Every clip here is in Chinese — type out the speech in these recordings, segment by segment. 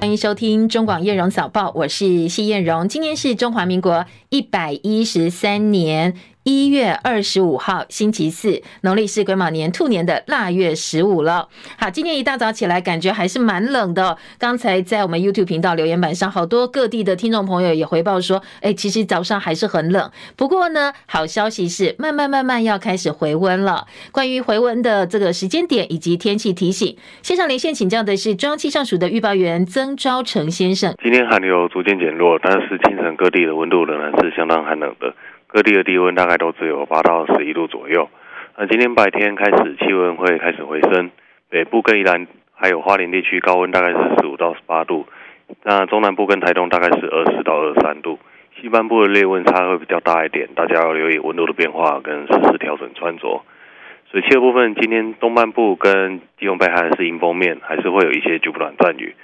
欢迎收听中广叶荣早报，我是谢燕荣。今天是中华民国一百一十三年一月二十五号，星期四，农历是癸卯年兔年的腊月十五了。好，今天一大早起来，感觉还是蛮冷的。刚才在我们 YouTube 频道留言板上，好多各地的听众朋友也回报说，哎，其实早上还是很冷。不过呢，好消息是，慢慢慢慢要开始回温了。关于回温的这个时间点以及天气提醒，线上连线请教的是中央气象署的预报员曾昭成先生。今天寒流逐渐减弱，但是清晨各地的温度仍然是相当寒冷的。各地的低温大概都只有八到十一度左右。那今天白天开始气温会开始回升，北部跟宜兰还有花莲地区高温大概是十五到十八度，那中南部跟台东大概是二十到二十三度，西半部的类温差会比较大一点，大家要留意温度的变化跟适时调整穿着。水汽的部分，今天东半部跟基隆北海是迎风面，还是会有一些局部短暂雨。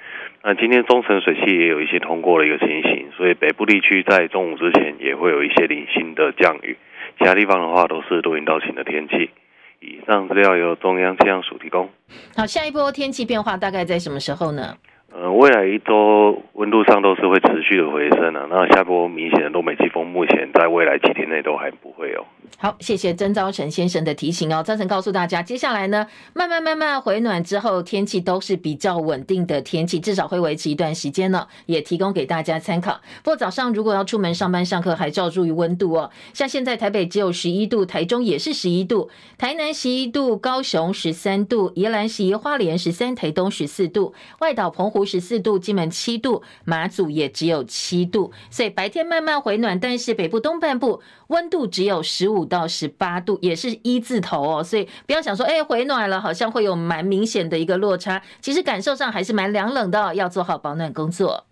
那今天中层水汽也有一些通过的一个情形，所以北部地区在中午之前也会有一些零星的降雨，其他地方的话都是多云到晴的天气。以上资料由中央气象署提供。好，下一波天气变化大概在什么时候呢？呃，未来一周温度上都是会持续的回升的，啊，那下波明显的东北季风目前在未来几天内都还不会有。好，谢谢曾昭成先生的提醒哦。昭成告诉大家，接下来呢，慢慢慢慢回暖之后，天气都是比较稳定的天气，至少会维持一段时间呢，也提供给大家参考。不过早上如果要出门上班上课，还是要注意温度哦。像现在台北只有十一度，台中也是十一度，台南十一度，高雄十三度，宜兰十一，花莲十三，台东十四度，外岛澎湖十四度，金门七度，马祖也只有七度，所以白天慢慢回暖，但是北部东半部温度只有十五五到十八度，也是一字头哦，所以不要想说，哎，回暖了，好像会有蛮明显的一个落差，其实感受上还是蛮凉冷的，要做好保暖工作。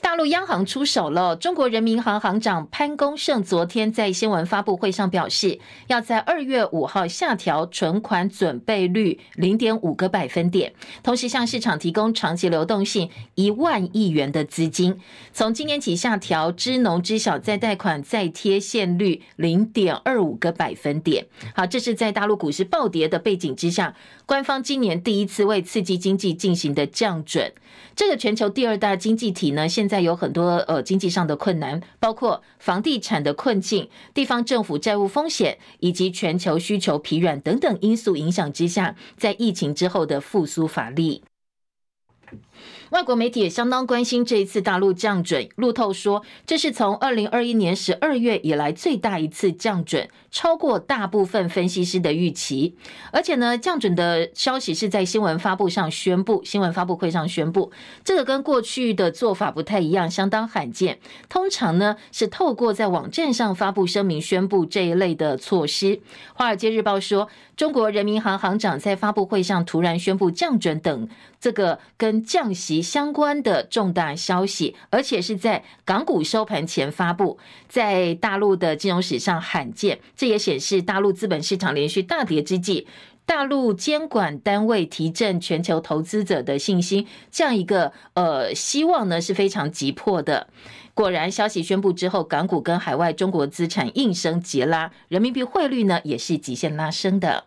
大陆央行出手了。中国人民银行行长潘功胜昨天在新闻发布会上表示，要在二月五号下调存款准备率零点五个百分点，同时向市场提供长期流动性一万亿元的资金。从今年起下调支农支小再贷款再贴现率零点二五个百分点。好，这是在大陆股市暴跌的背景之下，官方今年第一次为刺激经济进行的降准。这个全球第二大经济体呢，现在有很多呃经济上的困难，包括房地产的困境、地方政府债务风险以及全球需求疲软等等因素影响之下，在疫情之后的复苏乏力。外国媒体也相当关心这一次大陆降准。路透说，这是从二零二一年十二月以来最大一次降准，超过大部分分析师的预期。而且呢，降准的消息是在新闻发布上宣布，新闻发布会上宣布，这个跟过去的做法不太一样，相当罕见。通常呢是透过在网站上发布声明宣布这一类的措施。华尔街日报说，中国人民银行行长在发布会上突然宣布降准等这个跟降息。相关的重大消息，而且是在港股收盘前发布，在大陆的金融史上罕见。这也显示大陆资本市场连续大跌之际，大陆监管单位提振全球投资者的信心，这样一个呃希望呢是非常急迫的。果然，消息宣布之后，港股跟海外中国资产应声急拉，人民币汇率呢也是极限拉升的。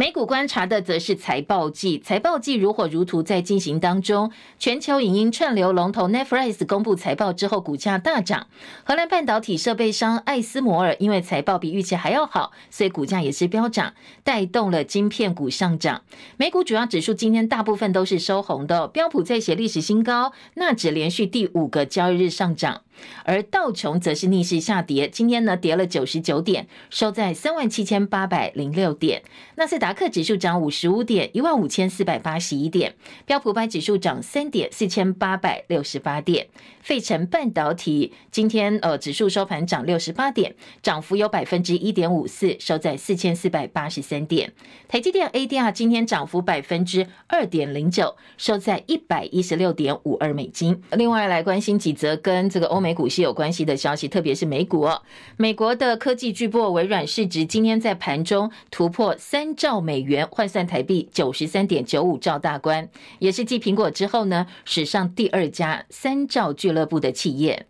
美股观察的则是财报季，财报季如火如荼在进行当中。全球影音串流龙头 Netflix 公布财报之后，股价大涨。荷兰半导体设备商艾斯摩尔因为财报比预期还要好，所以股价也是飙涨，带动了晶片股上涨。美股主要指数今天大部分都是收红的，标普在写历史新高，纳指连续第五个交易日上涨。而道琼则是逆势下跌，今天呢跌了九十九点，收在三万七千八百零六点。纳斯达克指数涨五十五点，一万五千四百八十一点。标普百指数涨三点，四千八百六十八点。费城半导体今天呃指数收盘涨六十八点，涨幅有百分之一点五四，收在四千四百八十三点。台积电 ADR 今天涨幅百分之二点零九，收在一百一十六点五二美金。另外来关心几则跟这个欧美。美股是有关系的消息，特别是美股哦。美国的科技巨擘微软市值今天在盘中突破三兆美元，换算台币九十三点九五兆大关，也是继苹果之后呢，史上第二家三兆俱乐部的企业。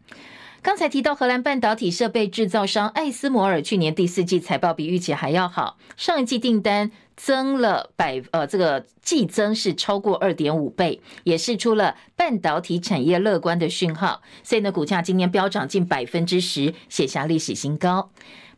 刚才提到荷兰半导体设备制造商艾斯摩尔去年第四季财报比预期还要好，上一季订单增了百呃，这个季增是超过二点五倍，也释出了半导体产业乐观的讯号，所以呢，股价今年飙涨近百分之十，写下历史新高。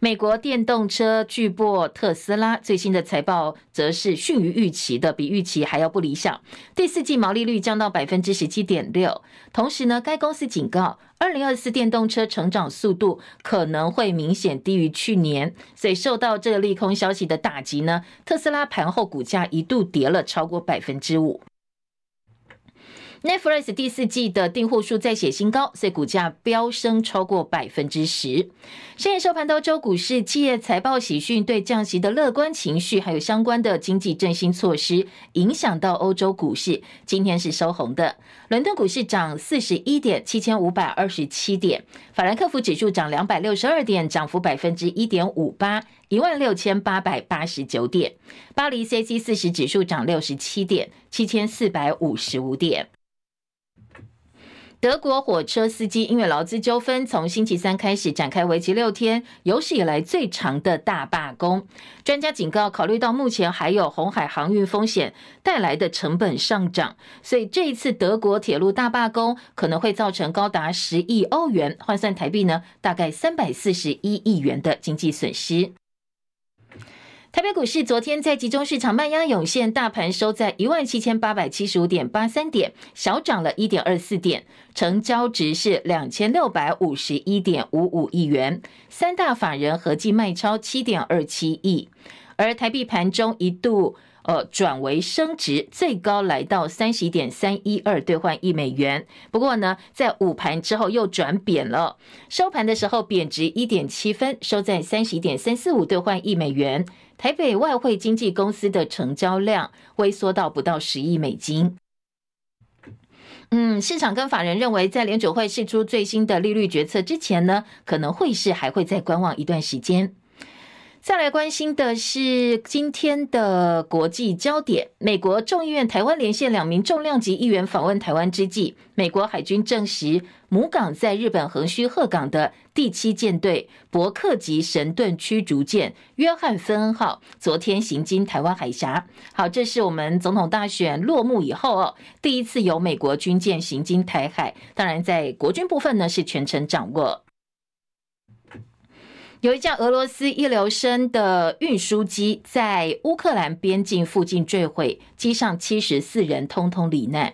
美国电动车巨擘特斯拉最新的财报则是逊于预期的，比预期还要不理想。第四季毛利率降到百分之十七点六。同时呢，该公司警告，二零二四电动车成长速度可能会明显低于去年。所以受到这个利空消息的打击呢，特斯拉盘后股价一度跌了超过百分之五。Netflix 第四季的订户数再写新高，所以股价飙升超过百分之十。深夜收盘，欧洲股市企业财报喜讯，对降息的乐观情绪，还有相关的经济振兴措施，影响到欧洲股市，今天是收红的。伦敦股市涨四十一点，七千五百二十七点；法兰克福指数涨两百六十二点，涨幅百分之一点五八，一万六千八百八十九点。巴黎 c c 四十指数涨六十七点，七千四百五十五点。德国火车司机因为劳资纠纷，从星期三开始展开为期六天、有史以来最长的大罢工。专家警告，考虑到目前还有红海航运风险带来的成本上涨，所以这一次德国铁路大罢工可能会造成高达十亿欧元，换算台币呢，大概三百四十一亿元的经济损失。台北股市昨天在集中市场卖压涌现，大盘收在一万七千八百七十五点八三点，小涨了一点二四点，成交值是两千六百五十一点五五亿元，三大法人合计卖超七点二七亿，而台币盘中一度。呃，转为升值，最高来到三十一点三一二兑换一美元。不过呢，在午盘之后又转贬了，收盘的时候贬值一点七分，收在三十一点三四五兑换一美元。台北外汇经纪公司的成交量萎缩到不到十亿美金。嗯，市场跟法人认为，在联准会释出最新的利率决策之前呢，可能汇市还会再观望一段时间。再来关心的是今天的国际焦点。美国众议院台湾连线两名重量级议员访问台湾之际，美国海军证实母港在日本横须贺港的第七舰队伯克级神盾驱逐舰约翰芬恩号昨天行经台湾海峡。好，这是我们总统大选落幕以后哦，第一次有美国军舰行经台海。当然，在国军部分呢，是全程掌握。有一架俄罗斯一流生的运输机在乌克兰边境附近坠毁，机上七十四人通通罹难。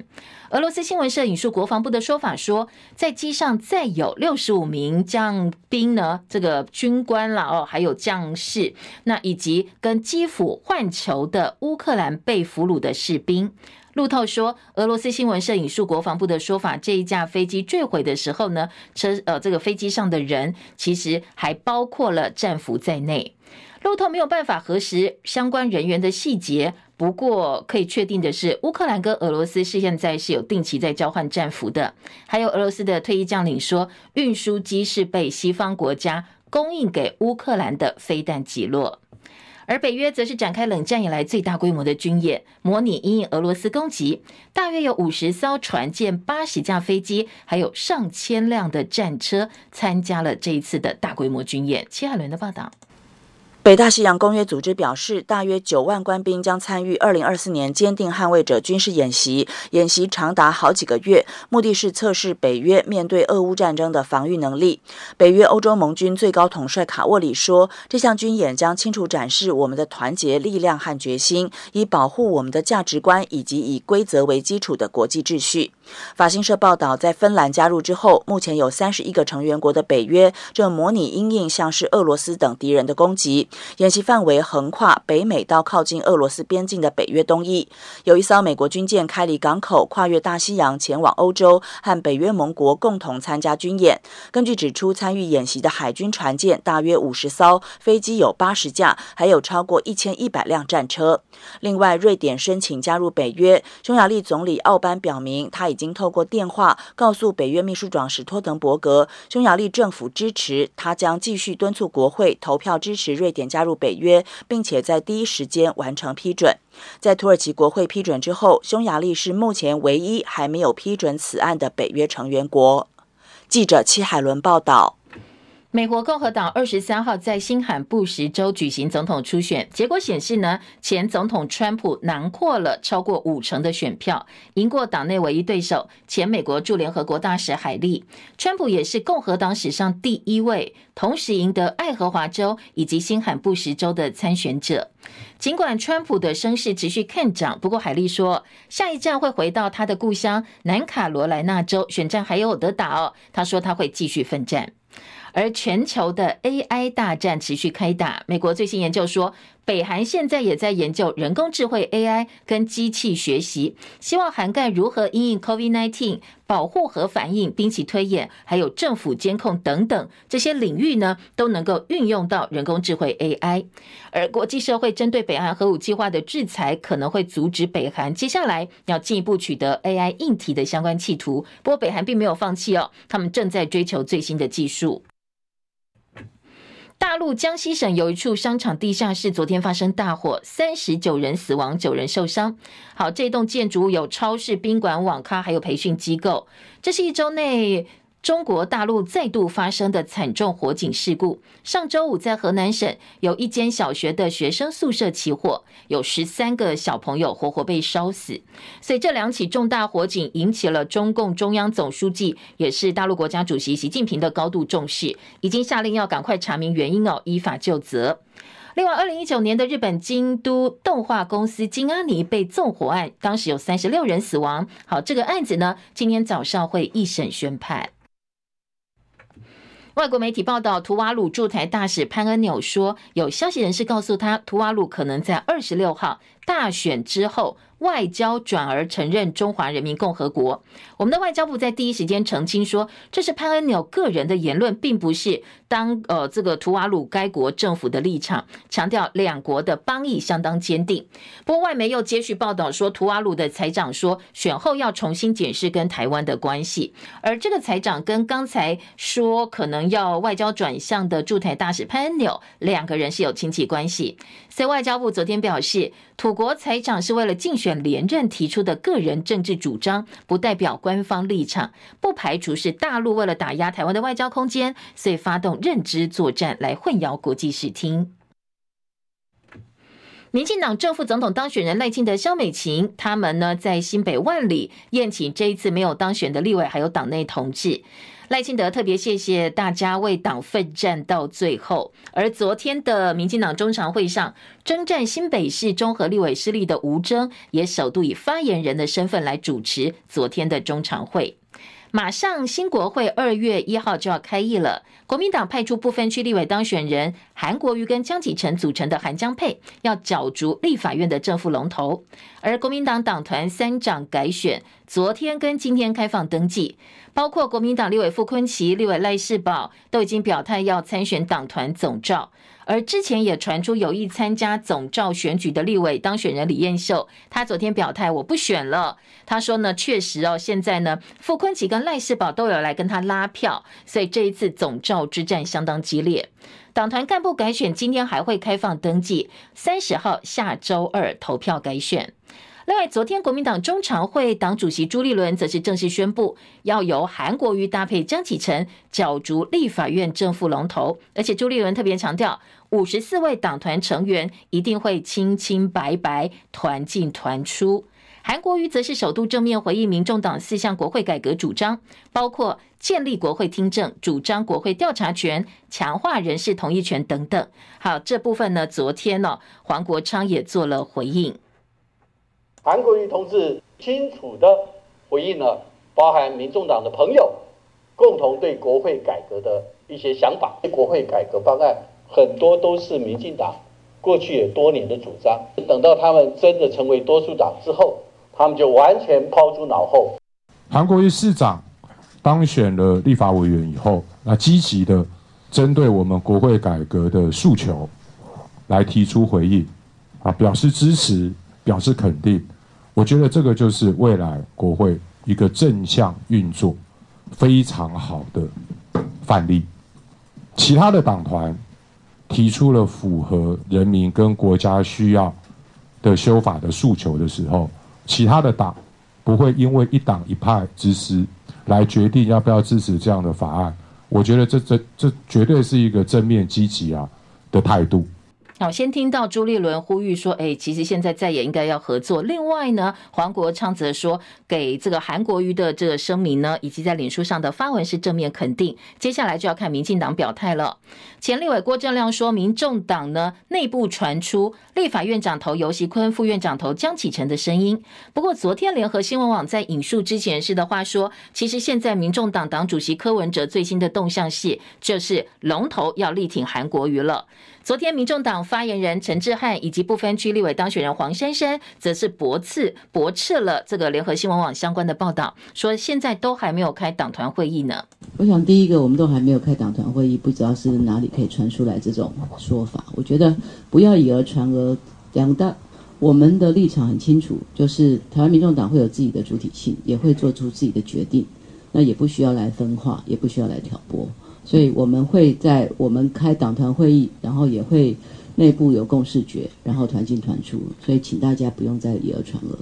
俄罗斯新闻社引述国防部的说法说，在机上载有六十五名将兵呢，这个军官了哦，还有将士，那以及跟基辅换囚的乌克兰被俘虏的士兵。路透说，俄罗斯新闻社引述国防部的说法，这一架飞机坠毁的时候呢，车呃这个飞机上的人其实还包括了战俘在内。路透没有办法核实相关人员的细节，不过可以确定的是，乌克兰跟俄罗斯是现在是有定期在交换战俘的。还有俄罗斯的退役将领说，运输机是被西方国家供应给乌克兰的飞弹击落。而北约则是展开冷战以来最大规模的军演，模拟因应俄罗斯攻击，大约有五十艘船舰、八十架飞机，还有上千辆的战车参加了这一次的大规模军演。齐海伦的报道。北大西洋公约组织表示，大约九万官兵将参与二零二四年坚定捍卫者军事演习，演习长达好几个月，目的是测试北约面对俄乌战争的防御能力。北约欧洲盟军最高统帅卡沃里说，这项军演将清楚展示我们的团结力量和决心，以保护我们的价值观以及以规则为基础的国际秩序。法新社报道，在芬兰加入之后，目前有三十一个成员国的北约正模拟因应像是俄罗斯等敌人的攻击。演习范围横跨北美到靠近俄罗斯边境的北约东翼，有一艘美国军舰开离港口，跨越大西洋前往欧洲，和北约盟国共同参加军演。根据指出，参与演习的海军船舰大约五十艘，飞机有八十架，还有超过一千一百辆战车。另外，瑞典申请加入北约，匈牙利总理奥班表明，他已经透过电话告诉北约秘书长史托滕伯格，匈牙利政府支持他，将继续敦促国会投票支持瑞典。加入北约，并且在第一时间完成批准。在土耳其国会批准之后，匈牙利是目前唯一还没有批准此案的北约成员国。记者戚海伦报道。美国共和党二十三号在新罕布什州举行总统初选，结果显示呢，前总统川普囊括了超过五成的选票，赢过党内唯一对手前美国驻联合国大使海利。川普也是共和党史上第一位同时赢得爱荷华州以及新罕布什州的参选者。尽管川普的声势持续看涨，不过海利说，下一站会回到他的故乡南卡罗来纳州，选战还有得打哦。他说他会继续奋战。而全球的 AI 大战持续开打。美国最新研究说，北韩现在也在研究人工智慧 AI 跟机器学习，希望涵盖如何因应 COVID-19、保护核反应、兵器推演，还有政府监控等等这些领域呢，都能够运用到人工智慧 AI。而国际社会针对北韩核武计划的制裁，可能会阻止北韩接下来要进一步取得 AI 硬体的相关企图。不过，北韩并没有放弃哦，他们正在追求最新的技术。大陆江西省有一处商场地下室，昨天发生大火，三十九人死亡，九人受伤。好，这栋建筑物有超市、宾馆、网咖，还有培训机构。这是一周内。中国大陆再度发生的惨重火警事故。上周五，在河南省有一间小学的学生宿舍起火，有十三个小朋友活活被烧死。所以这两起重大火警引起了中共中央总书记，也是大陆国家主席习近平的高度重视，已经下令要赶快查明原因哦，依法究责。另外，二零一九年的日本京都动画公司金阿尼被纵火案，当时有三十六人死亡。好，这个案子呢，今天早上会一审宣判。外国媒体报道，图瓦鲁驻台大使潘恩纽说，有消息人士告诉他，图瓦鲁可能在二十六号大选之后。外交转而承认中华人民共和国。我们的外交部在第一时间澄清说，这是潘恩纽个人的言论，并不是当呃这个图瓦鲁该国政府的立场。强调两国的邦谊相当坚定。不过外媒又接续报道说，图瓦鲁的财长说，选后要重新检视跟台湾的关系。而这个财长跟刚才说可能要外交转向的驻台大使潘恩纽两个人是有亲戚关系。所以外交部昨天表示，土国财长是为了竞选。选连任提出的个人政治主张，不代表官方立场，不排除是大陆为了打压台湾的外交空间，所以发动认知作战来混淆国际视听。民进党正副总统当选人赖清德、萧美琴，他们呢在新北万里宴请这一次没有当选的立委，还有党内同志。赖清德特别谢谢大家为党奋战到最后。而昨天的民进党中常会上，征战新北市中和立委失利的吴征，也首度以发言人的身份来主持昨天的中常会。马上新国会二月一号就要开议了，国民党派出部分区立委当选人韩国瑜跟江启臣组成的韩江配，要角逐立法院的正副龙头。而国民党党团三长改选，昨天跟今天开放登记，包括国民党立委傅昆萁、立委赖士葆都已经表态要参选党团总召。而之前也传出有意参加总召选举的立委当选人李彦秀，他昨天表态我不选了。他说呢，确实哦，现在呢，傅昆萁跟赖士葆都有来跟他拉票，所以这一次总召之战相当激烈。党团干部改选今天还会开放登记，三十号下周二投票改选。另外，昨天国民党中常会党主席朱立伦则是正式宣布，要由韩国瑜搭配江启臣角逐立法院正副龙头，而且朱立伦特别强调，五十四位党团成员一定会清清白白、团进团出。韩国瑜则是首度正面回应民众党四项国会改革主张，包括建立国会听证、主张国会调查权、强化人事同意权等等。好，这部分呢，昨天呢、哦，黄国昌也做了回应。韩国瑜同志清楚地回应了，包含民众党的朋友共同对国会改革的一些想法。国会改革方案很多都是民进党过去有多年的主张，等到他们真的成为多数党之后，他们就完全抛诸脑后。韩国瑜市长当选了立法委员以后，那积极的针对我们国会改革的诉求来提出回应，啊，表示支持，表示肯定。我觉得这个就是未来国会一个正向运作非常好的范例。其他的党团提出了符合人民跟国家需要的修法的诉求的时候，其他的党不会因为一党一派之私来决定要不要支持这样的法案。我觉得这这这绝对是一个正面积极啊的态度。好，先听到朱立伦呼吁说：“哎，其实现在再也应该要合作。”另外呢，黄国昌则说，给这个韩国瑜的这个声明呢，以及在脸书上的发文是正面肯定。接下来就要看民进党表态了。前立委郭正亮说，民众党呢内部传出立法院长投游锡坤，副院长投江启臣的声音。不过昨天联合新闻网在引述之前是的话说，其实现在民众党党主席柯文哲最新的动向是，就是龙头要力挺韩国瑜了。昨天，民众党发言人陈志汉以及不分区立委当选人黄珊珊，则是驳斥驳斥了这个联合新闻网相关的报道，说现在都还没有开党团会议呢。我想，第一个，我们都还没有开党团会议，不知道是哪里可以传出来这种说法。我觉得不要以讹传讹，两大我们的立场很清楚，就是台湾民众党会有自己的主体性，也会做出自己的决定，那也不需要来分化，也不需要来挑拨。所以我们会在我们开党团会议，然后也会内部有共识觉，然后团进团出。所以请大家不用再以讹传讹。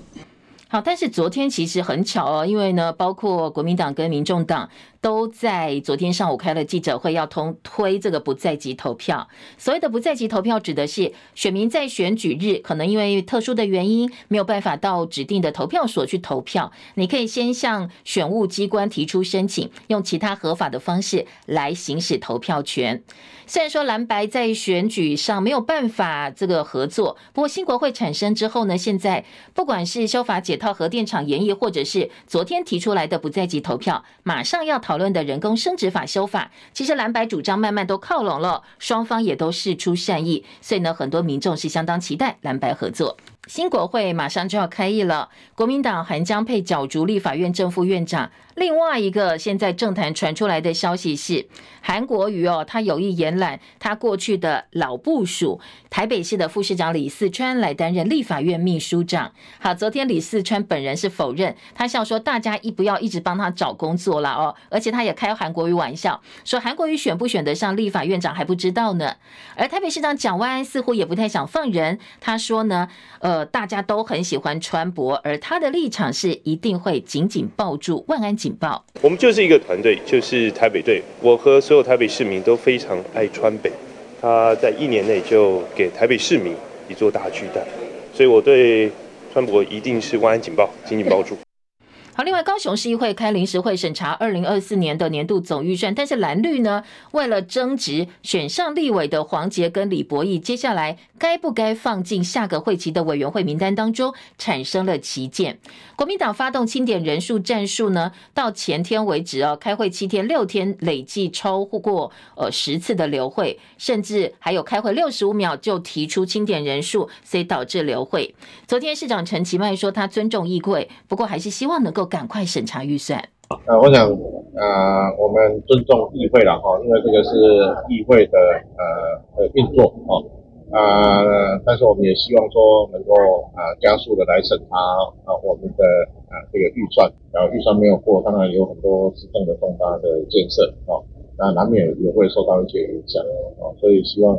好，但是昨天其实很巧哦，因为呢，包括国民党跟民众党都在昨天上午开了记者会，要通推这个不在籍投票。所谓的不在籍投票，指的是选民在选举日可能因为特殊的原因没有办法到指定的投票所去投票，你可以先向选务机关提出申请，用其他合法的方式来行使投票权。虽然说蓝白在选举上没有办法这个合作，不过新国会产生之后呢，现在不管是修法解套核电厂延役，或者是昨天提出来的不在籍投票，马上要讨论的人工生殖法修法，其实蓝白主张慢慢都靠拢了，双方也都示出善意，所以呢，很多民众是相当期待蓝白合作。新国会马上就要开议了，国民党韩江配角逐立法院正副院长。另外一个现在政坛传出来的消息是，韩国瑜哦，他有意延揽他过去的老部属台北市的副市长李四川来担任立法院秘书长。好，昨天李四川本人是否认，他笑说大家一不要一直帮他找工作了哦，而且他也开韩国瑜玩笑，说韩国瑜选不选得上立法院长还不知道呢。而台北市长蒋万安似乎也不太想放人，他说呢，呃，大家都很喜欢川博，而他的立场是一定会紧紧抱住万安。警报！我们就是一个团队，就是台北队。我和所有台北市民都非常爱川北，他在一年内就给台北市民一座大巨蛋，所以我对川博一定是万安警报，紧紧抱住。好，另外高雄市议会开临时会审查二零二四年的年度总预算，但是蓝绿呢，为了争执选上立委的黄杰跟李博毅，接下来该不该放进下个会期的委员会名单当中，产生了歧见。国民党发动清点人数战术呢，到前天为止哦，开会七天六天累计超过呃十次的流会，甚至还有开会六十五秒就提出清点人数，所以导致流会。昨天市长陈其迈说他尊重议会，不过还是希望能够。赶快审查预算。呃，我想，呃，我们尊重议会了哈，因为这个是议会的呃的运作哦，呃，但是我们也希望说能够、呃、加速的来审查啊、我们的啊、呃、这个预算，然后预算没有过，当然有很多市政的重大的建设哦，那难免也会受到一些影响哦，所以希望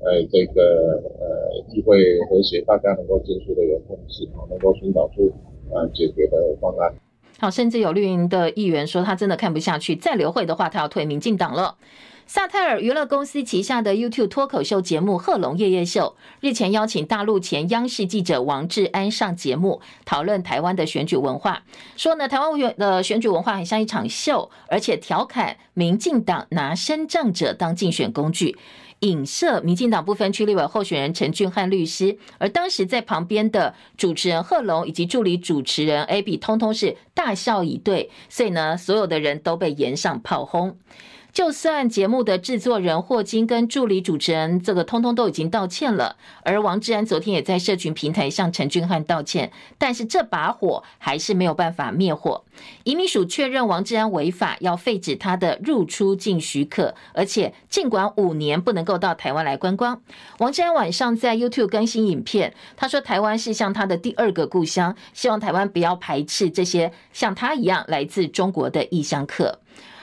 呃这个呃议会和谐，大家能够尽速的有共识啊，能够寻找出。呃，解决的方案。好，甚至有绿营的议员说，他真的看不下去，再留会的话，他要退民进党了。萨泰尔娱乐公司旗下的 YouTube 脱口秀节目《贺龙夜夜秀》日前邀请大陆前央视记者王志安上节目，讨论台湾的选举文化，说呢，台湾的选举文化很像一场秀，而且调侃民进党拿身障者当竞选工具。影射民进党部分区立委候选人陈俊翰律师，而当时在旁边的主持人贺龙以及助理主持人 AB，通通是大笑以对，所以呢，所有的人都被炎上炮轰。就算节目的制作人霍金跟助理主持人这个通通都已经道歉了，而王志安昨天也在社群平台向陈俊翰道歉，但是这把火还是没有办法灭火。移民署确认王志安违法，要废止他的入出境许可，而且尽管五年不能够到台湾来观光。王志安晚上在 YouTube 更新影片，他说台湾是像他的第二个故乡，希望台湾不要排斥这些像他一样来自中国的异乡客。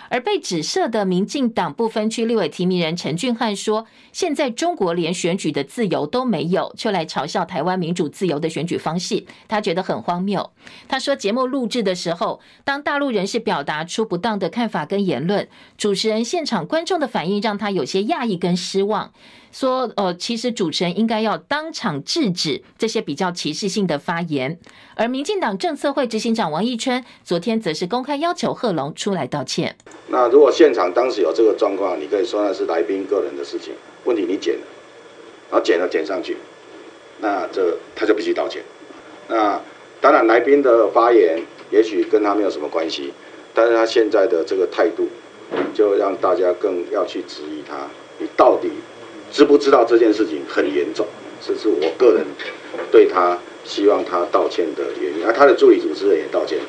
而被指涉的民进党不分区立委提名人陈俊翰说：“现在中国连选举的自由都没有，就来嘲笑台湾民主自由的选举方式，他觉得很荒谬。”他说：“节目录制的时候，当大陆人士表达出不当的看法跟言论，主持人现场观众的反应让他有些讶异跟失望。”说，呃，其实主持人应该要当场制止这些比较歧视性的发言。而民进党政策会执行长王义春昨天则是公开要求贺龙出来道歉。那如果现场当时有这个状况，你可以说那是来宾个人的事情，问题你剪了，然后剪了剪上去，那这他就必须道歉。那当然来宾的发言也许跟他没有什么关系，但是他现在的这个态度，就让大家更要去质疑他，你到底。知不知道这件事情很严重？这是我个人对他希望他道歉的原因，而他的助理主持人也道歉了，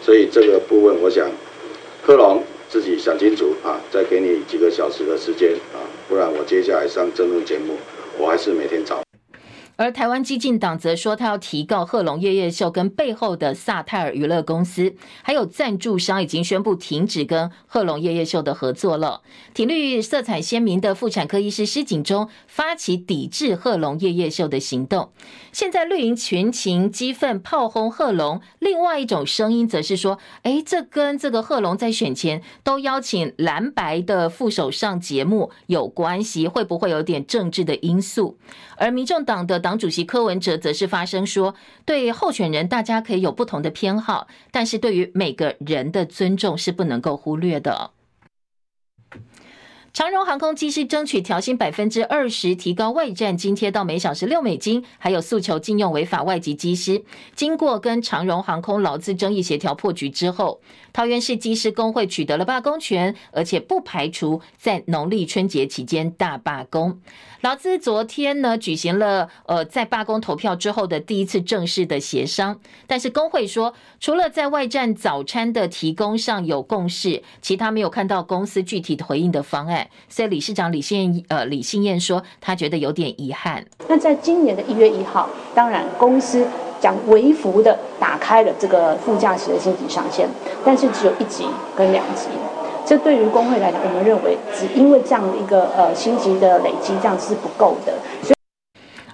所以这个部分我想，贺龙自己想清楚啊，再给你几个小时的时间啊，不然我接下来上争论节目，我还是每天找。而台湾激进党则说，他要提告贺龙夜夜秀跟背后的萨泰尔娱乐公司，还有赞助商已经宣布停止跟贺龙夜夜秀的合作了。体绿色彩鲜明的妇产科医师施景忠发起抵制贺龙夜夜秀的行动。现在绿营群情激愤炮轰贺龙，另外一种声音则是说，哎，这跟这个贺龙在选前都邀请蓝白的副手上节目有关系，会不会有点政治的因素？而民众党的党主席柯文哲则是发声说，对候选人大家可以有不同的偏好，但是对于每个人的尊重是不能够忽略的。长荣航空机师争取调薪百分之二十，提高外站津贴到每小时六美金，还有诉求禁用违法外籍机师。经过跟长荣航空劳资争议协调破局之后，桃园市机师工会取得了罢工权，而且不排除在农历春节期间大罢工。劳资昨天呢举行了呃在罢工投票之后的第一次正式的协商，但是工会说，除了在外站早餐的提供上有共识，其他没有看到公司具体的回应的方案。所以理事长李信呃李信燕说，他觉得有点遗憾。那在今年的一月一号，当然公司讲微幅的打开了这个副驾驶的薪级上限，但是只有一级跟两级。这对于工会来讲，我们认为只因为这样一个呃薪级的累积，这样是不够的。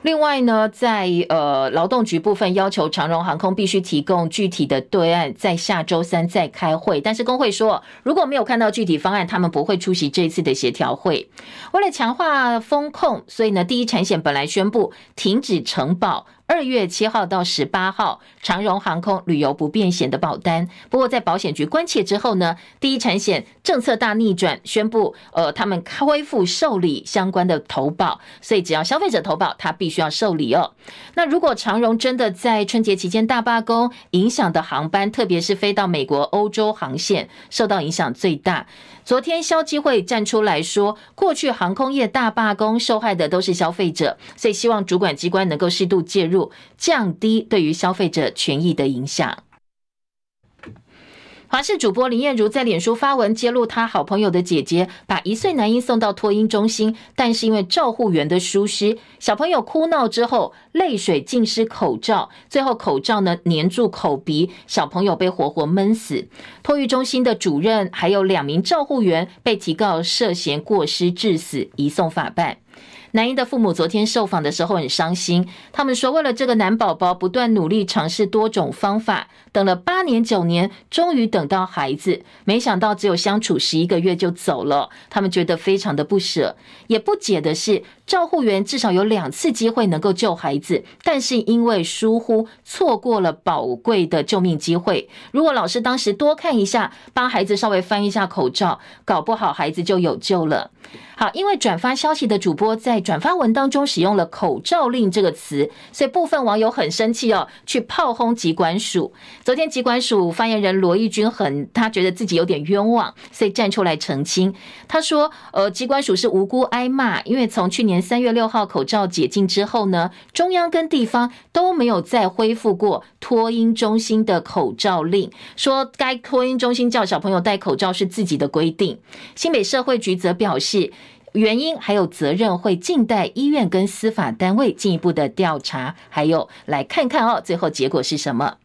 另外呢，在呃劳动局部分要求长荣航空必须提供具体的对案，在下周三再开会。但是工会说，如果没有看到具体方案，他们不会出席这次的协调会。为了强化风控，所以呢，第一产险本来宣布停止承保。二月七号到十八号，长荣航空旅游不便险的保单。不过在保险局关切之后呢，第一产险政策大逆转，宣布呃他们恢复受理相关的投保，所以只要消费者投保，他必须要受理哦。那如果长荣真的在春节期间大罢工，影响的航班，特别是飞到美国、欧洲航线，受到影响最大。昨天消基会站出来说，过去航空业大罢工受害的都是消费者，所以希望主管机关能够适度介入，降低对于消费者权益的影响。华视主播林燕如在脸书发文揭露，她好朋友的姐姐把一岁男婴送到托婴中心，但是因为照护员的疏失，小朋友哭闹之后泪水浸湿口罩，最后口罩呢粘住口鼻，小朋友被活活闷死。托育中心的主任还有两名照护员被提告涉嫌过失致死，移送法办。男婴的父母昨天受访的时候很伤心，他们说，为了这个男宝宝，不断努力尝试多种方法，等了八年九年，终于等到孩子，没想到只有相处十一个月就走了，他们觉得非常的不舍，也不解的是，照护员至少有两次机会能够救孩子，但是因为疏忽，错过了宝贵的救命机会。如果老师当时多看一下，帮孩子稍微翻一下口罩，搞不好孩子就有救了。好，因为转发消息的主播在转发文当中使用了“口罩令”这个词，所以部分网友很生气哦，去炮轰疾管署。昨天疾管署发言人罗义军很，他觉得自己有点冤枉，所以站出来澄清。他说：“呃，疾管署是无辜挨骂，因为从去年三月六号口罩解禁之后呢，中央跟地方都没有再恢复过托婴中心的口罩令，说该托婴中心叫小朋友戴口罩是自己的规定。新北社会局则表示。”原因还有责任会静待医院跟司法单位进一步的调查，还有来看看哦，最后结果是什么？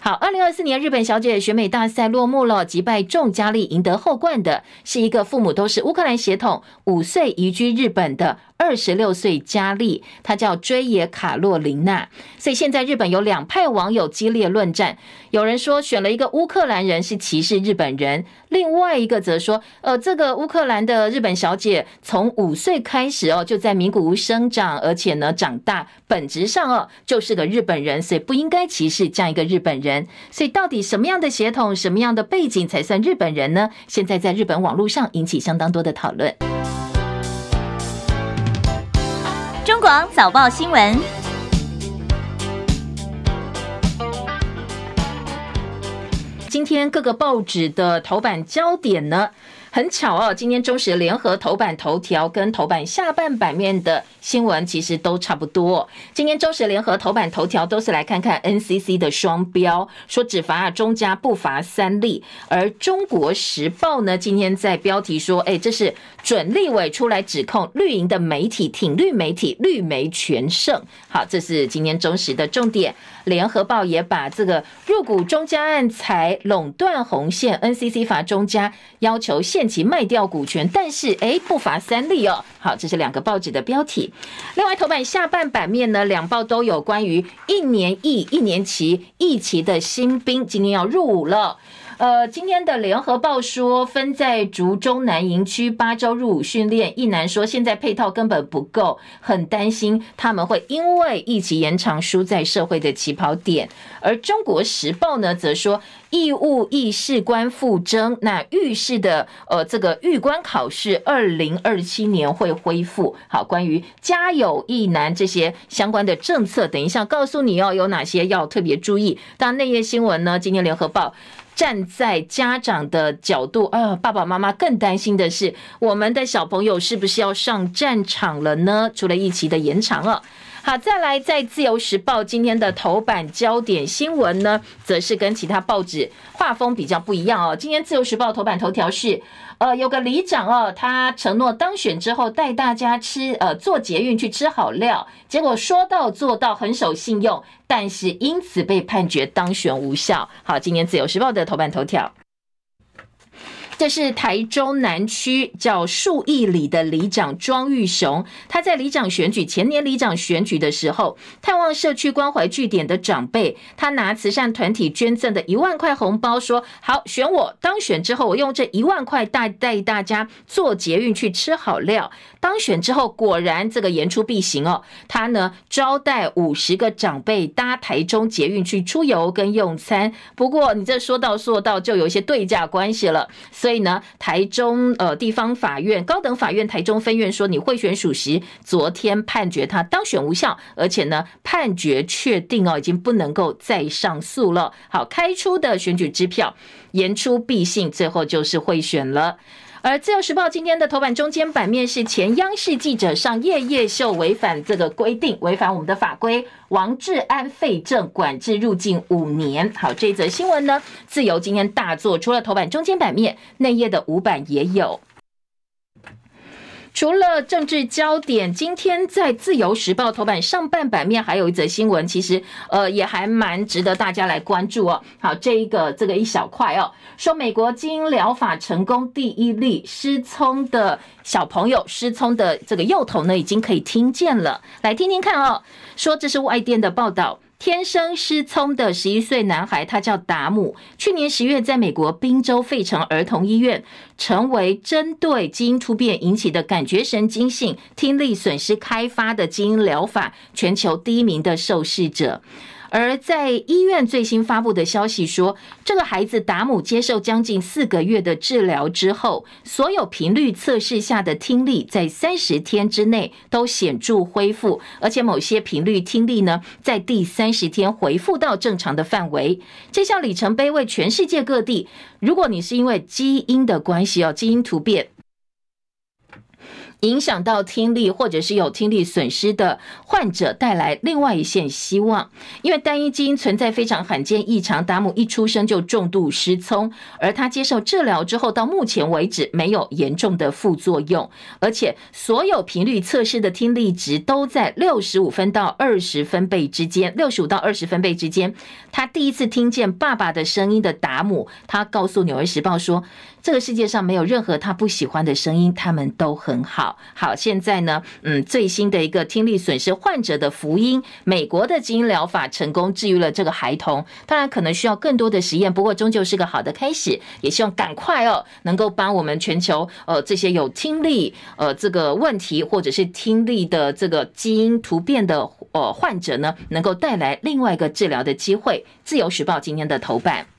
好，二零二四年日本小姐选美大赛落幕了，击败众佳丽赢得后冠的是一个父母都是乌克兰血统、五岁移居日本的二十六岁佳丽，她叫追野卡洛琳娜。所以现在日本有两派网友激烈论战，有人说选了一个乌克兰人是歧视日本人，另外一个则说，呃，这个乌克兰的日本小姐从五岁开始哦就在名古屋生长，而且呢长大，本质上哦就是个日本人，所以不应该歧视这样一个日本人。所以，到底什么样的血统、什么样的背景才算日本人呢？现在在日本网络上引起相当多的讨论。广早报新闻，今天各个报纸的头版焦点呢？很巧哦，今天中时联合头版头条跟头版下半版面的新闻其实都差不多。今天中时联合头版头条都是来看看 NCC 的双标，说只罚啊中加不罚三立。而中国时报呢，今天在标题说，哎，这是准立委出来指控绿营的媒体挺绿媒体，绿媒全胜。好，这是今天中时的重点。联合报也把这个入股中加案踩垄断红线，NCC 罚中加要求限期卖掉股权，但是诶不罚三立哦。好，这是两个报纸的标题。另外头版下半版面呢，两报都有关于一年役一年期役期的新兵，今天要入伍了。呃，今天的联合报说，分在竹中南营区八周入伍训练，一男说现在配套根本不够，很担心他们会因为疫情延长输在社会的起跑点。而中国时报呢，则说义务役士官复征，那预示的呃这个预官考试二零二七年会恢复。好，关于家有役男这些相关的政策，等一下告诉你哦，有哪些要特别注意。当内页新闻呢，今天联合报。站在家长的角度，啊，爸爸妈妈更担心的是，我们的小朋友是不是要上战场了呢？除了疫情的延长啊，好，再来在自由时报今天的头版焦点新闻呢，则是跟其他报纸画风比较不一样哦。今天自由时报头版头条是。呃，有个里长哦，他承诺当选之后带大家吃，呃，做捷运去吃好料，结果说到做到，很守信用，但是因此被判决当选无效。好，今年自由时报的头版头条。这是台中南区叫树义里的里长庄玉雄，他在里长选举前年里长选举的时候，探望社区关怀据点的长辈，他拿慈善团体捐赠的一万块红包说：“好，选我当选之后，我用这一万块带带大家坐捷运去吃好料。”当选之后，果然这个言出必行哦，他呢招待五十个长辈搭台中捷运去出游跟用餐。不过你这说到说到，就有一些对价关系了。所以呢，台中呃地方法院高等法院台中分院说，你贿选属实，昨天判决他当选无效，而且呢判决确定哦，已经不能够再上诉了。好，开出的选举支票言出必信，最后就是贿选了。而自由时报今天的头版中间版面是前央视记者上夜夜秀违反这个规定，违反我们的法规，王志安废政管制入境五年。好，这则新闻呢，自由今天大作，除了头版中间版面，内页的五版也有。除了政治焦点，今天在《自由时报》头版上半版面还有一则新闻，其实呃也还蛮值得大家来关注哦。好，这一个这个一小块哦，说美国基因疗法成功第一例，失聪的小朋友失聪的这个幼童呢，已经可以听见了。来听听看哦，说这是外电的报道。天生失聪的十一岁男孩，他叫达姆。去年十月，在美国宾州费城儿童医院，成为针对基因突变引起的感觉神经性听力损失开发的基因疗法全球第一名的受试者。而在医院最新发布的消息说，这个孩子达姆接受将近四个月的治疗之后，所有频率测试下的听力在三十天之内都显著恢复，而且某些频率听力呢，在第三十天恢复到正常的范围。这项里程碑为全世界各地，如果你是因为基因的关系哦，基因突变。影响到听力或者是有听力损失的患者带来另外一线希望。因为单一基因存在非常罕见异常，达姆一出生就重度失聪，而他接受治疗之后，到目前为止没有严重的副作用，而且所有频率测试的听力值都在六十五分到二十分贝之间，六十五到二十分贝之间。他第一次听见爸爸的声音的达姆，他告诉《纽约时报》说。这个世界上没有任何他不喜欢的声音，他们都很好。好，现在呢，嗯，最新的一个听力损失患者的福音，美国的基因疗法成功治愈了这个孩童。当然，可能需要更多的实验，不过终究是个好的开始。也希望赶快哦，能够帮我们全球呃这些有听力呃这个问题或者是听力的这个基因突变的呃患者呢，能够带来另外一个治疗的机会。自由时报今天的头版。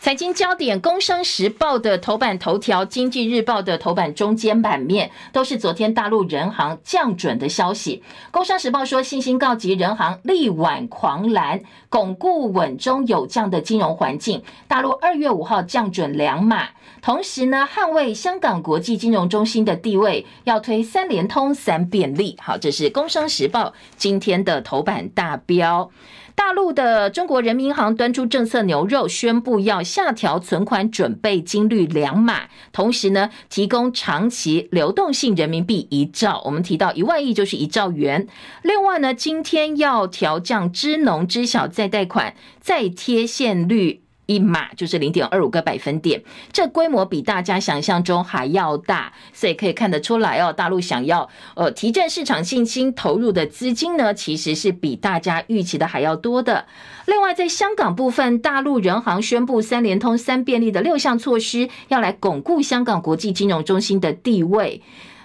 财经焦点，《工商时报》的头版头条，《经济日报》的头版中间版面，都是昨天大陆人行降准的消息。《工商时报》说，信心告急，人行力挽狂澜，巩固稳中有降的金融环境。大陆二月五号降准两码，同时呢，捍卫香港国际金融中心的地位，要推三联通、三便利。好，这是《工商时报》今天的头版大标。大陆的中国人民银行端出政策牛肉，宣布要下调存款准备金率两码，同时呢，提供长期流动性人民币一兆。我们提到一万亿就是一兆元。另外呢，今天要调降支农支小再贷款再贴现率。一码就是零点二五个百分点，这规模比大家想象中还要大，所以可以看得出来哦，大陆想要呃提振市场信心投入的资金呢，其实是比大家预期的还要多的。另外，在香港部分，大陆人行宣布三联通、三便利的六项措施，要来巩固香港国际金融中心的地位。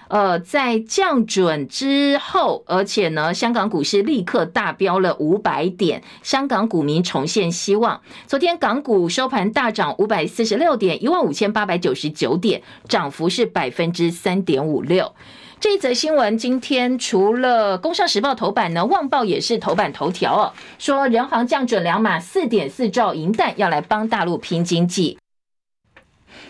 呃，在降准之后，而且呢，香港股市立刻大飙了五百点，香港股民重现希望。昨天港股收盘大涨五百四十六点，一万五千八百九十九点，涨幅是百分之三点五六。这一则新闻今天除了《工商时报》头版呢，《旺报》也是头版头条哦，说人行降准两码四点四兆银弹，要来帮大陆拼经济。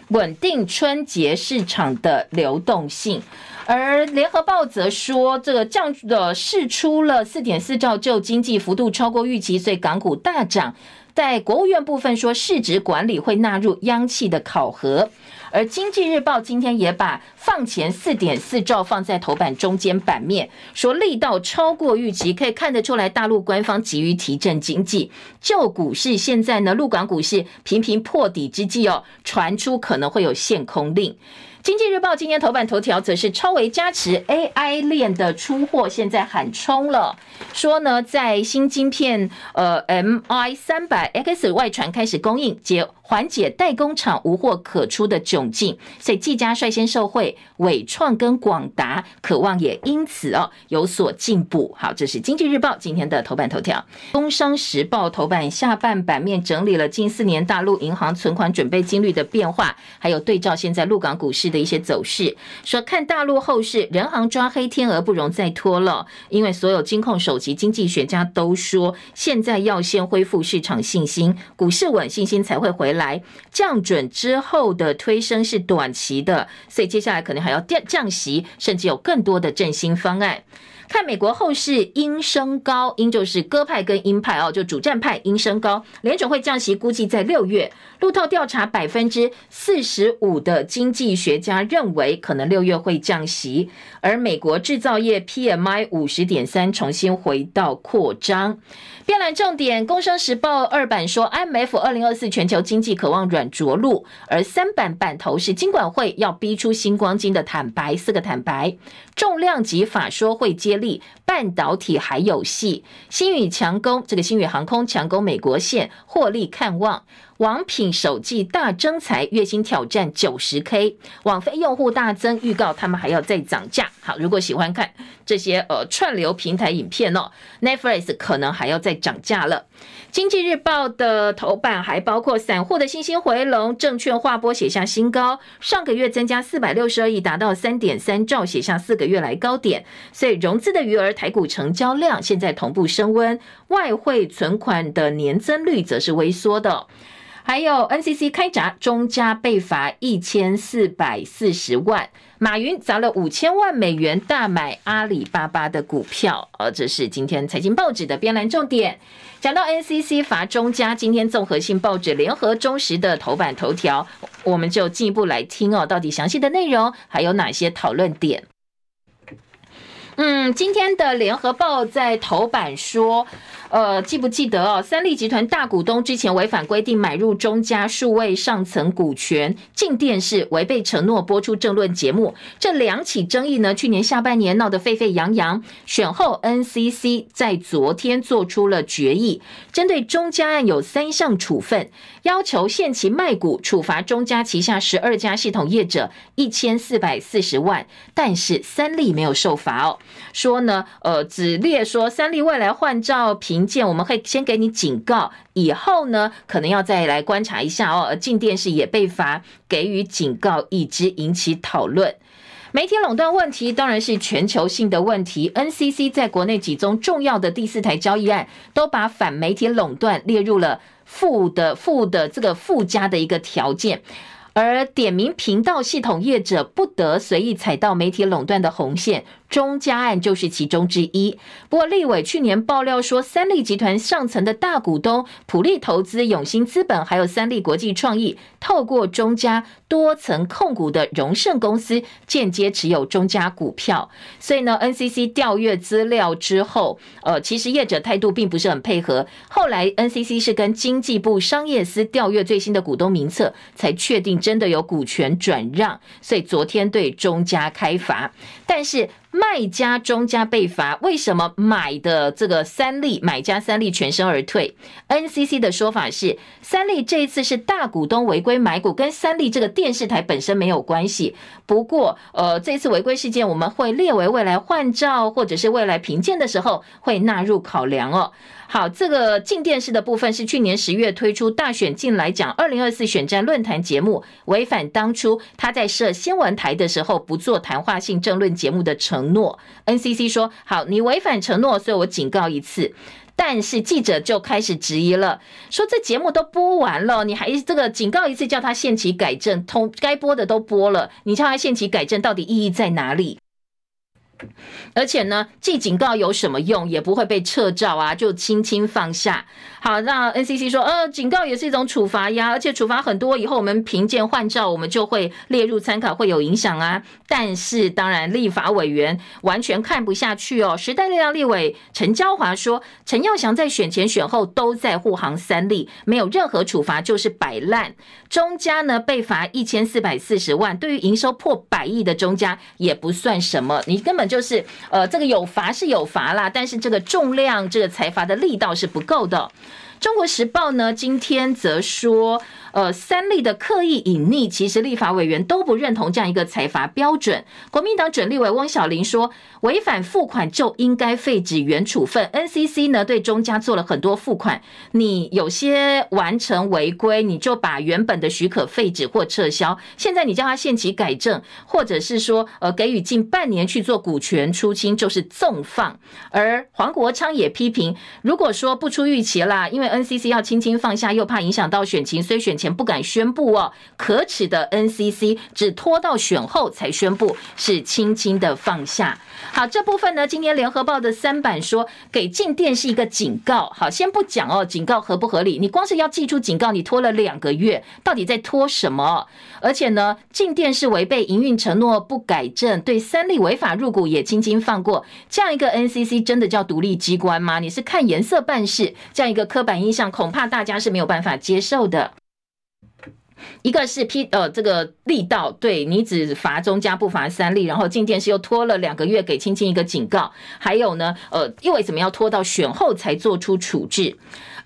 稳定春节市场的流动性，而联合报则说，这个降的释出了四点四兆就经济幅度超过预期，所以港股大涨。在国务院部分说，市值管理会纳入央企的考核。而经济日报今天也把放钱四点四兆放在头版中间版面，说力道超过预期，可以看得出来，大陆官方急于提振经济。就股市现在呢，陆港股市频频破底之际哦，传出可能会有限空令。经济日报今天头版头条则是超微加持 AI 链的出货，现在喊冲了，说呢在新晶片呃 MI 三百 X 外传开始供应，解缓解代工厂无货可出的窘境，所以技嘉率先受惠，伟创跟广达渴望也因此哦有所进步。好，这是经济日报今天的头版头条。工商时报头版下半版面整理了近四年大陆银行存款准备金率的变化，还有对照现在陆港股市。的一些走势，说看大陆后市，人行抓黑天鹅不容再拖了，因为所有金控首席经济学家都说，现在要先恢复市场信心，股市稳，信心才会回来。降准之后的推升是短期的，所以接下来可能还要降降息，甚至有更多的振兴方案。看美国后市鹰升高，鹰就是鸽派跟鹰派哦，就主战派鹰升高。联准会降息估计在六月。路透调查百分之四十五的经济学家认为可能六月会降息，而美国制造业 PMI 五十点三重新回到扩张。编栏重点，《工商时报》二版说，IMF 二零二四全球经济渴望软着陆，而三版版头是金管会要逼出新光金的坦白，四个坦白。重量级法说会接力，半导体还有戏。星宇强攻这个星宇航空强攻美国线，获利看望。王品首季大征才，月薪挑战九十 K。网飞用户大增，预告他们还要再涨价。好，如果喜欢看这些呃串流平台影片哦，Netflix 可能还要再涨价了。经济日报的头版还包括散户的信心回笼，证券划拨写下新高，上个月增加四百六十二亿，达到三点三兆，写下四个月来高点。所以融资的余额、台股成交量现在同步升温，外汇存款的年增率则是微缩的。还有 NCC 开闸，中嘉被罚一千四百四十万。马云砸了五千万美元大买阿里巴巴的股票，呃，这是今天财经报纸的编栏重点。讲到 NCC 罚中嘉，今天综合性报纸联合、中时的头版头条，我们就进一步来听哦，到底详细的内容还有哪些讨论点？嗯，今天的联合报在头版说。呃，记不记得哦？三立集团大股东之前违反规定买入中嘉数位上层股权，进电视违背承诺播出政论节目，这两起争议呢，去年下半年闹得沸沸扬扬。选后，NCC 在昨天做出了决议，针对中嘉案有三项处分，要求限期卖股，处罚中嘉旗下十二家系统业者一千四百四十万。但是三立没有受罚哦，说呢，呃，只列说三立未来换照评。鉴我们会先给你警告，以后呢可能要再来观察一下哦。而镜电视也被罚，给予警告，一直引起讨论。媒体垄断问题当然是全球性的问题。NCC 在国内几宗重要的第四台交易案，都把反媒体垄断列入了附的附的这个附加的一个条件。而点名频道系统业者不得随意踩到媒体垄断的红线，中嘉案就是其中之一。不过，立委去年爆料说，三立集团上层的大股东普利投资、永兴资本，还有三立国际创意，透过中嘉多层控股的荣盛公司，间接持有中嘉股票。所以呢，NCC 调阅资料之后，呃，其实业者态度并不是很配合。后来，NCC 是跟经济部商业司调阅最新的股东名册，才确定。真的有股权转让，所以昨天对中嘉开罚，但是卖家中家被罚，为什么买的这个三立买家三立全身而退？NCC 的说法是，三立这一次是大股东违规买股，跟三立这个电视台本身没有关系。不过，呃，这次违规事件我们会列为未来换照或者是未来评鉴的时候会纳入考量哦。好，这个进电视的部分是去年十月推出大选进来讲二零二四选战论坛节目，违反当初他在设新闻台的时候不做谈话性政论节目的承诺。NCC 说好，你违反承诺，所以我警告一次。但是记者就开始质疑了，说这节目都播完了，你还这个警告一次，叫他限期改正，通该播的都播了，你叫他限期改正，到底意义在哪里？而且呢，记警告有什么用？也不会被撤照啊，就轻轻放下。好，那 NCC 说，呃，警告也是一种处罚呀，而且处罚很多，以后我们评鉴换照，我们就会列入参考，会有影响啊。但是，当然，立法委员完全看不下去哦。时代力量立委陈椒华说，陈耀祥在选前选后都在护航三立，没有任何处罚，就是摆烂。中嘉呢被罚一千四百四十万，对于营收破百亿的中嘉也不算什么，你根本就是呃，这个有罚是有罚啦，但是这个重量，这个裁罚的力道是不够的。中国时报呢，今天则说，呃，三立的刻意隐匿，其实立法委员都不认同这样一个采罚标准。国民党准立委翁小玲说，违反付款就应该废止原处分。NCC 呢对中嘉做了很多付款，你有些完成违规，你就把原本的许可废止或撤销。现在你叫他限期改正，或者是说，呃，给予近半年去做股权出清，就是纵放。而黄国昌也批评，如果说不出预期啦，因为 NCC 要轻轻放下，又怕影响到选情，所以选前。不敢宣布哦，可耻的 NCC 只拖到选后才宣布，是轻轻的放下。好，这部分呢，今天联合报的三版说给镜电是一个警告。好，先不讲哦，警告合不合理？你光是要寄出警告，你拖了两个月，到底在拖什么？而且呢，镜电是违背营运承诺不改正，对三立违法入股也轻轻放过，这样一个 NCC 真的叫独立机关吗？你是看颜色办事，这样一个刻板印象，恐怕大家是没有办法接受的。一个是批呃这个力道，对你只罚中加不罚三例，然后静电是又拖了两个月给青青一个警告，还有呢呃因为什么要拖到选后才做出处置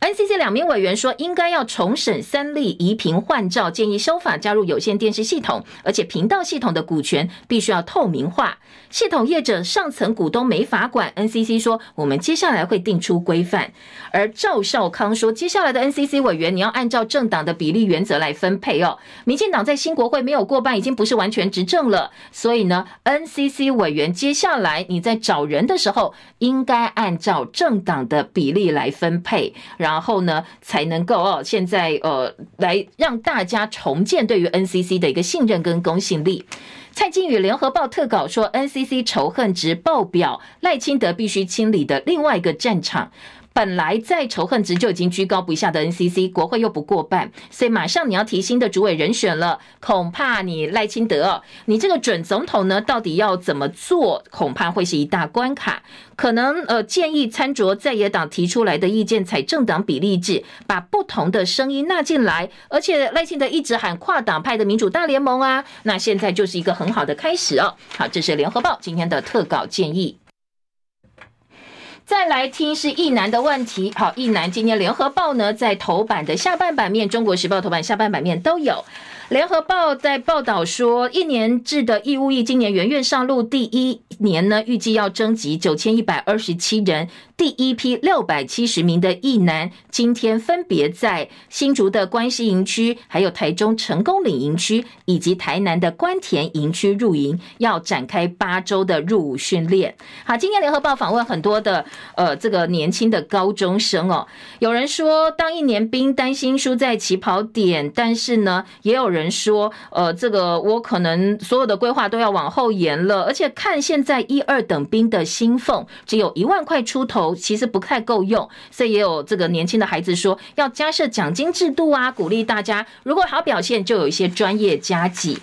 ？NCC 两名委员说，应该要重审三立移频换照，建议修法加入有线电视系统，而且频道系统的股权必须要透明化。系统业者上层股东没法管，NCC 说我们接下来会定出规范。而赵少康说，接下来的 NCC 委员你要按照政党的比例原则来分配哦。民进党在新国会没有过半，已经不是完全执政了，所以呢，NCC 委员接下来你在找人的时候，应该按照政党的比例来分配，然然后呢，才能够哦，现在呃，来让大家重建对于 NCC 的一个信任跟公信力。蔡金宇联合报特稿说，NCC 仇恨值爆表，赖清德必须清理的另外一个战场。本来在仇恨值就已经居高不下的 NCC，国会又不过半，所以马上你要提新的主委人选了，恐怕你赖清德，你这个准总统呢，到底要怎么做，恐怕会是一大关卡。可能呃建议参酌在野党提出来的意见，采政党比例制，把不同的声音纳进来。而且赖清德一直喊跨党派的民主大联盟啊，那现在就是一个很好的开始哦。好，这是联合报今天的特稿建议。再来听是易南的问题。好，易南今天联合报呢，在头版的下半版面，中国时报头版下半版面都有。联合报在报道说，一年制的义务役今年元月上路，第一年呢，预计要征集九千一百二十七人。第一批六百七十名的役男，今天分别在新竹的关西营区，还有台中成功岭营区，以及台南的关田营区入营，要展开八周的入伍训练。好，今天联合报访问很多的呃这个年轻的高中生哦，有人说当一年兵担心输在起跑点，但是呢，也有人人说呃这个我可能所有的规划都要往后延了，而且看现在一二等兵的薪俸只有一万块出头。其实不太够用，所以也有这个年轻的孩子说要加设奖金制度啊，鼓励大家如果好表现就有一些专业加给。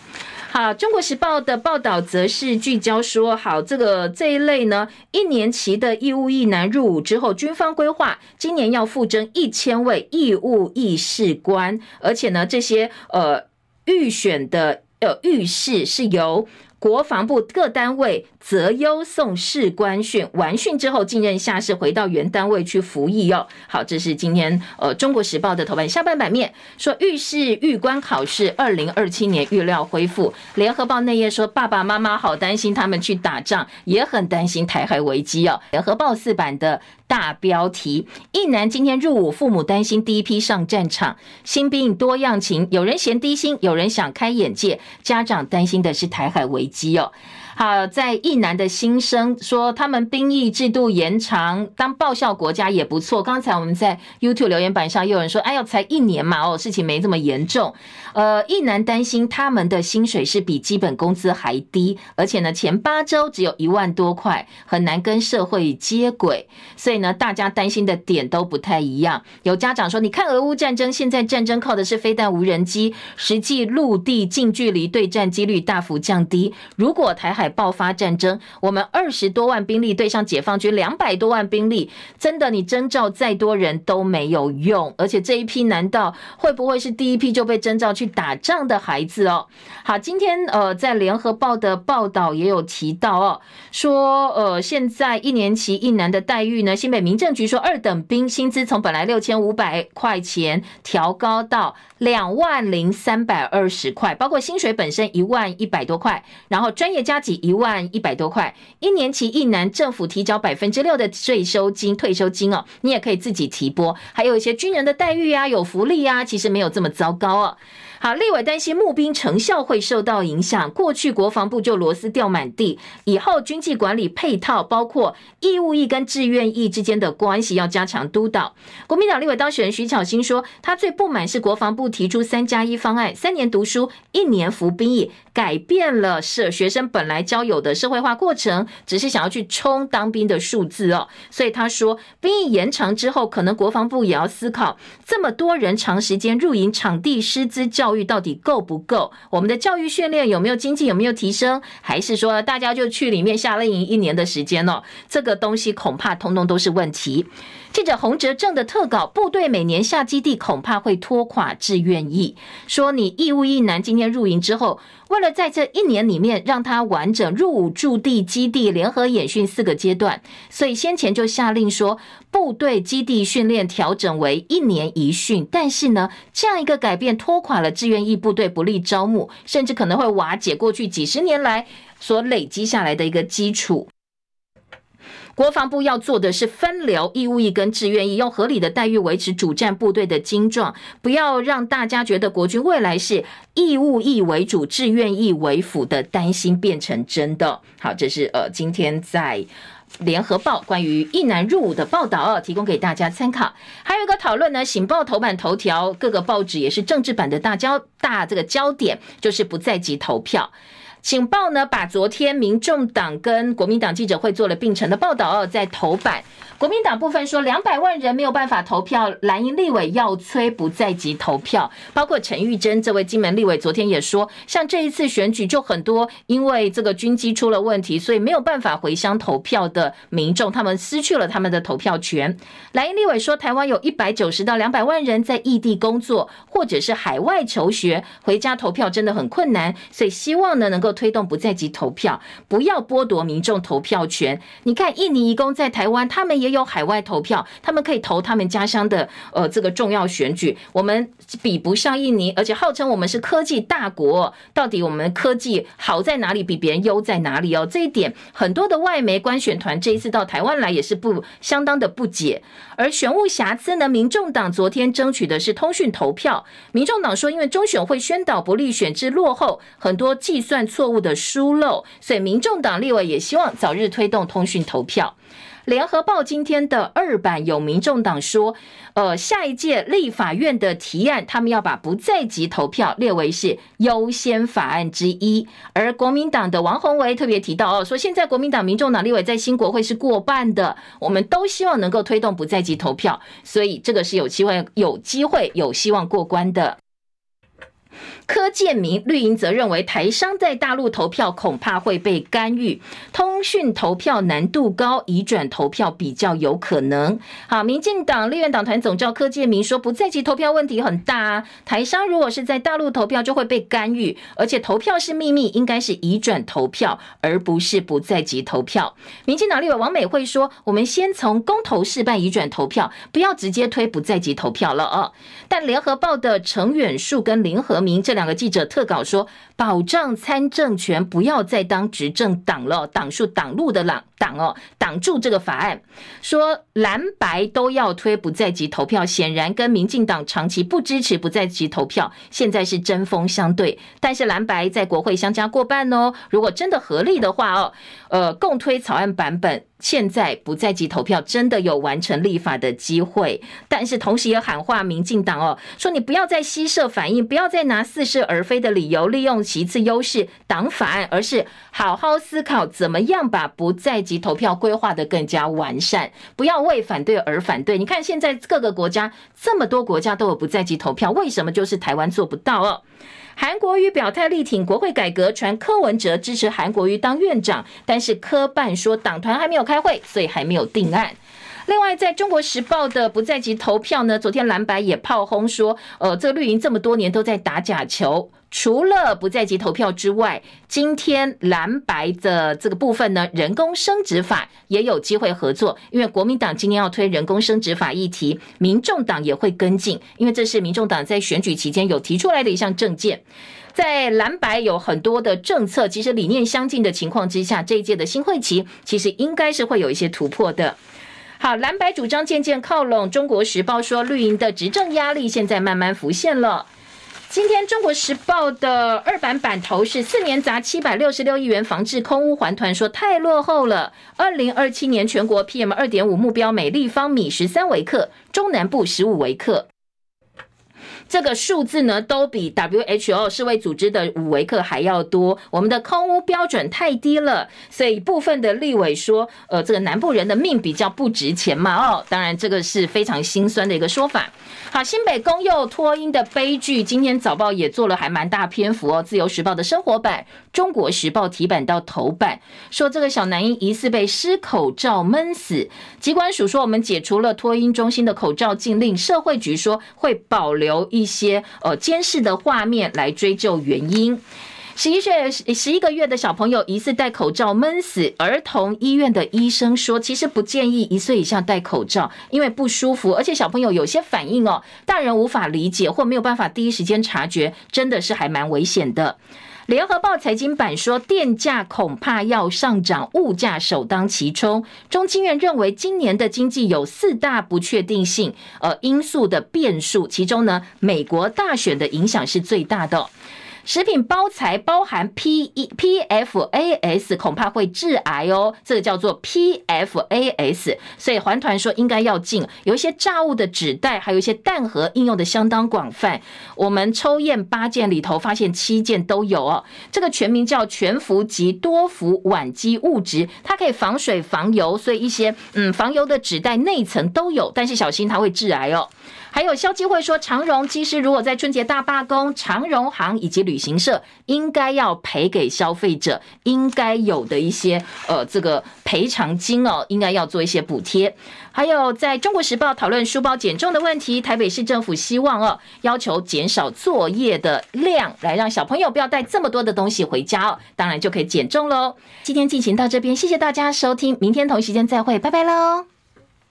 好，《中国时报》的报道则是聚焦说，好这个这一类呢，一年期的义务役男入伍之后，军方规划今年要复征一千位义务役士官，而且呢，这些呃预选的呃预试是由国防部各单位。择优送士官训，完训之后进任下士，回到原单位去服役哦。好，这是今天呃《中国时报》的头版下半版面说，预士预官考试二零二七年预料恢复。联合报内页说，爸爸妈妈好担心他们去打仗，也很担心台海危机哦。联合报四版的大标题：一男今天入伍，父母担心第一批上战场，新兵多样情，有人嫌低薪，有人想开眼界，家长担心的是台海危机哦。好，在一男的心声说，他们兵役制度延长，当报效国家也不错。刚才我们在 YouTube 留言板上又有人说，哎呦，才一年嘛，哦，事情没这么严重。呃，一男担心他们的薪水是比基本工资还低，而且呢，前八周只有一万多块，很难跟社会接轨。所以呢，大家担心的点都不太一样。有家长说，你看俄乌战争，现在战争靠的是飞弹、无人机，实际陆地近距离对战几率大幅降低。如果台海爆发战争，我们二十多万兵力对上解放军两百多万兵力，真的你征召再多人都没有用。而且这一批难道会不会是第一批就被征召去打仗的孩子哦？好，今天呃在联合报的报道也有提到哦，说呃现在一年期役男的待遇呢，新北民政局说二等兵薪资从本来六千五百块钱调高到两万零三百二十块，包括薪水本身一万一百多块，然后专业加一万一百多块，一年期一男政府提交百分之六的税收金、退休金哦，你也可以自己提拨，还有一些军人的待遇啊，有福利啊，其实没有这么糟糕哦。好，立委担心募兵成效会受到影响。过去国防部就螺丝掉满地，以后军纪管理配套，包括义务役跟志愿役之间的关系，要加强督导。国民党立委当选人徐巧芯说，他最不满是国防部提出三加一方案，三年读书，一年服兵役，改变了社学生本来交友的社会化过程，只是想要去冲当兵的数字哦。所以他说，兵役延长之后，可能国防部也要思考，这么多人长时间入营，场地师资教。教育到底够不够？我们的教育训练有没有经济有没有提升？还是说大家就去里面夏令营一年的时间呢？这个东西恐怕通通都是问题。记者洪哲正的特稿，部队每年下基地恐怕会拖垮志愿役。说你义务役男今天入营之后，为了在这一年里面让他完整入伍驻地基地联合演训四个阶段，所以先前就下令说，部队基地训练调整为一年一训。但是呢，这样一个改变拖垮了志愿役部队，不利招募，甚至可能会瓦解过去几十年来所累积下来的一个基础。国防部要做的是分流义务役跟志愿役，用合理的待遇维持主战部队的精壮，不要让大家觉得国军未来是义务役为主、志愿役为辅的担心变成真的。好，这是呃今天在。联合报关于一男入伍的报道啊，提供给大家参考。还有一个讨论呢，《醒报》头版头条，各个报纸也是政治版的大焦大这个焦点，就是不在籍投票。《警报》呢，把昨天民众党跟国民党记者会做了并成的报道哦，在头版。国民党部分说，两百万人没有办法投票，蓝营立委要催不在籍投票，包括陈玉珍这位金门立委昨天也说，像这一次选举就很多因为这个军机出了问题，所以没有办法回乡投票的民众，他们失去了他们的投票权。蓝营立委说，台湾有一百九十到两百万人在异地工作或者是海外求学，回家投票真的很困难，所以希望呢能够推动不在籍投票，不要剥夺民众投票权。你看印尼移工在台湾，他们也。也有海外投票，他们可以投他们家乡的呃这个重要选举。我们比不上印尼，而且号称我们是科技大国，到底我们科技好在哪里？比别人优在哪里哦？这一点很多的外媒观选团这一次到台湾来也是不相当的不解。而选务瑕疵呢？民众党昨天争取的是通讯投票，民众党说因为中选会宣导不利选制落后，很多计算错误的疏漏，所以民众党立委也希望早日推动通讯投票。联合报今天的二版有民众党说，呃，下一届立法院的提案，他们要把不在籍投票列为是优先法案之一。而国民党的王鸿薇特别提到哦，说现在国民党、民众党立委在新国会是过半的，我们都希望能够推动不在籍投票，所以这个是有机会、有机会、有希望过关的。柯建铭绿营则认为台商在大陆投票恐怕会被干预，通讯投票难度高，移转投票比较有可能。好，民进党立院党团总召柯建铭说，不在籍投票问题很大啊，台商如果是在大陆投票就会被干预，而且投票是秘密，应该是移转投票，而不是不在籍投票。民进党立委王美惠说，我们先从公投试办移转投票，不要直接推不在籍投票了哦。但联合报的陈远树跟林和明这两个记者特稿说，保障参政权，不要再当执政党了，挡住挡路的党挡哦，挡住这个法案。说蓝白都要推不在籍投票，显然跟民进党长期不支持不在籍投票，现在是针锋相对。但是蓝白在国会相加过半哦，如果真的合力的话哦，呃，共推草案版本。现在不在籍投票真的有完成立法的机会，但是同时也喊话民进党哦，说你不要再稀设反应，不要再拿似是而非的理由利用其次优势挡法案，而是好好思考怎么样把不在及投票规划得更加完善，不要为反对而反对。你看现在各个国家这么多国家都有不在籍投票，为什么就是台湾做不到哦？韩国瑜表态力挺国会改革，传柯文哲支持韩国瑜当院长，但是科办说党团还没有开会，所以还没有定案。另外，在中国时报的不在籍投票呢，昨天蓝白也炮轰说，呃，这个绿营这么多年都在打假球。除了不在籍投票之外，今天蓝白的这个部分呢，人工生殖法也有机会合作，因为国民党今天要推人工生殖法议题，民众党也会跟进，因为这是民众党在选举期间有提出来的一项政见。在蓝白有很多的政策，其实理念相近的情况之下，这一届的新会期其实应该是会有一些突破的。好，蓝白主张渐渐靠拢，中国时报说绿营的执政压力现在慢慢浮现了。今天《中国时报》的二版版头是四年砸七百六十六亿元防治空污还团，说太落后了。二零二七年全国 PM 二点五目标每立方米十三微克，中南部十五微克。这个数字呢，都比 WHO 世卫组织的五维克还要多。我们的空污标准太低了，所以部分的立委说，呃，这个南部人的命比较不值钱嘛。哦，当然这个是非常心酸的一个说法。好，新北公幼脱婴的悲剧，今天早报也做了还蛮大篇幅哦。自由时报的生活版，中国时报提版到头版，说这个小男婴疑似被湿口罩闷死。机关署说，我们解除了脱婴中心的口罩禁令，社会局说会保留一些呃监视的画面来追究原因。十一岁十一个月的小朋友疑似戴口罩闷死，儿童医院的医生说，其实不建议一岁以下戴口罩，因为不舒服，而且小朋友有些反应哦，大人无法理解或没有办法第一时间察觉，真的是还蛮危险的。联合报财经版说，电价恐怕要上涨，物价首当其冲。中经院认为，今年的经济有四大不确定性，呃，因素的变数，其中呢，美国大选的影响是最大的。食品包材包含 P E P F A S 恐怕会致癌哦，这个叫做 P F A S，所以环团说应该要禁。有一些炸物的纸袋，还有一些蛋盒应用的相当广泛。我们抽验八件里头，发现七件都有哦。这个全名叫全氟及多氟烷基物质，它可以防水防油，所以一些嗯防油的纸袋内层都有，但是小心它会致癌哦。还有消基会说，长荣其实如果在春节大罢工，长荣航以及旅行社应该要赔给消费者应该有的一些呃这个赔偿金哦，应该要做一些补贴。还有在中国时报讨论书包减重的问题，台北市政府希望哦要求减少作业的量，来让小朋友不要带这么多的东西回家哦，当然就可以减重喽。今天进行到这边，谢谢大家收听，明天同一时间再会，拜拜喽。